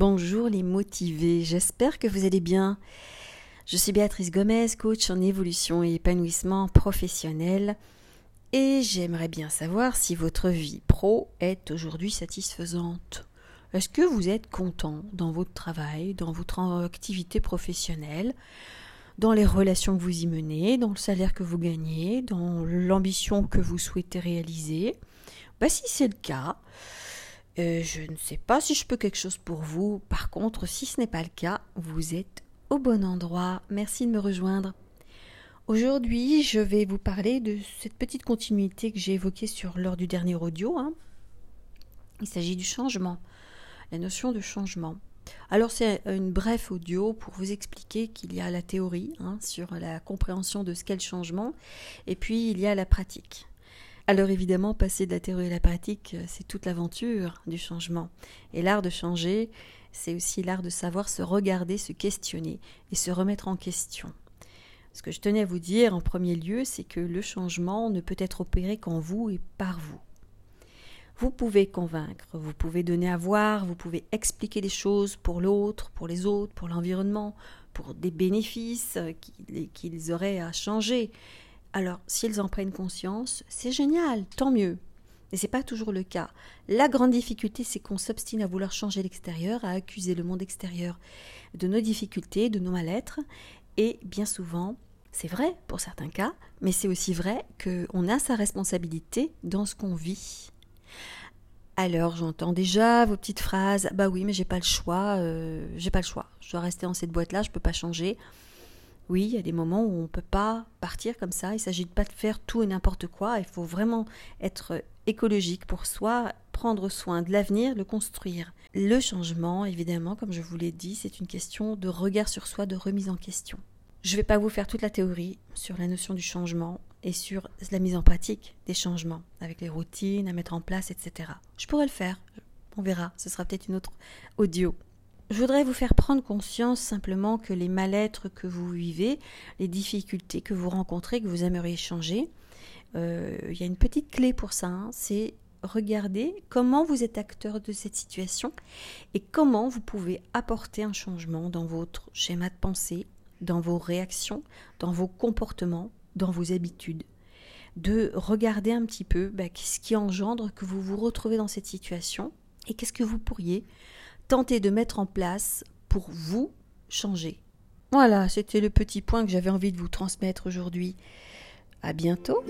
Bonjour les motivés, j'espère que vous allez bien. Je suis Béatrice Gomez, coach en évolution et épanouissement professionnel, et j'aimerais bien savoir si votre vie pro est aujourd'hui satisfaisante. Est-ce que vous êtes content dans votre travail, dans votre activité professionnelle, dans les relations que vous y menez, dans le salaire que vous gagnez, dans l'ambition que vous souhaitez réaliser? Bah, Si c'est le cas, euh, je ne sais pas si je peux quelque chose pour vous. Par contre, si ce n'est pas le cas, vous êtes au bon endroit. Merci de me rejoindre. Aujourd'hui, je vais vous parler de cette petite continuité que j'ai évoquée sur lors du dernier audio. Hein. Il s'agit du changement, la notion de changement. Alors c'est une bref audio pour vous expliquer qu'il y a la théorie hein, sur la compréhension de ce qu'est le changement, et puis il y a la pratique. Alors évidemment, passer de la théorie à la pratique, euh, c'est toute l'aventure du changement. Et l'art de changer, c'est aussi l'art de savoir se regarder, se questionner et se remettre en question. Ce que je tenais à vous dire en premier lieu, c'est que le changement ne peut être opéré qu'en vous et par vous. Vous pouvez convaincre, vous pouvez donner à voir, vous pouvez expliquer des choses pour l'autre, pour les autres, pour l'environnement, pour des bénéfices euh, qu'ils auraient à changer. Alors, s'ils en prennent conscience, c'est génial, tant mieux. Mais ce n'est pas toujours le cas. La grande difficulté, c'est qu'on s'obstine à vouloir changer l'extérieur, à accuser le monde extérieur de nos difficultés, de nos mal-être. Et bien souvent, c'est vrai pour certains cas, mais c'est aussi vrai qu'on a sa responsabilité dans ce qu'on vit. Alors j'entends déjà vos petites phrases. Bah oui, mais j'ai pas le choix. Euh, j'ai pas le choix. Je dois rester dans cette boîte-là. Je peux pas changer. Oui, il y a des moments où on ne peut pas partir comme ça. Il ne s'agit pas de faire tout et n'importe quoi. Il faut vraiment être écologique pour soi, prendre soin de l'avenir, le construire. Le changement, évidemment, comme je vous l'ai dit, c'est une question de regard sur soi, de remise en question. Je ne vais pas vous faire toute la théorie sur la notion du changement et sur la mise en pratique des changements, avec les routines à mettre en place, etc. Je pourrais le faire. On verra. Ce sera peut-être une autre audio. Je voudrais vous faire prendre conscience simplement que les mal-être que vous vivez, les difficultés que vous rencontrez, que vous aimeriez changer, euh, il y a une petite clé pour ça, hein, c'est regarder comment vous êtes acteur de cette situation et comment vous pouvez apporter un changement dans votre schéma de pensée, dans vos réactions, dans vos comportements, dans vos habitudes. De regarder un petit peu bah, ce qui engendre que vous vous retrouvez dans cette situation et qu'est-ce que vous pourriez tenter de mettre en place pour vous changer. Voilà, c'était le petit point que j'avais envie de vous transmettre aujourd'hui. À bientôt.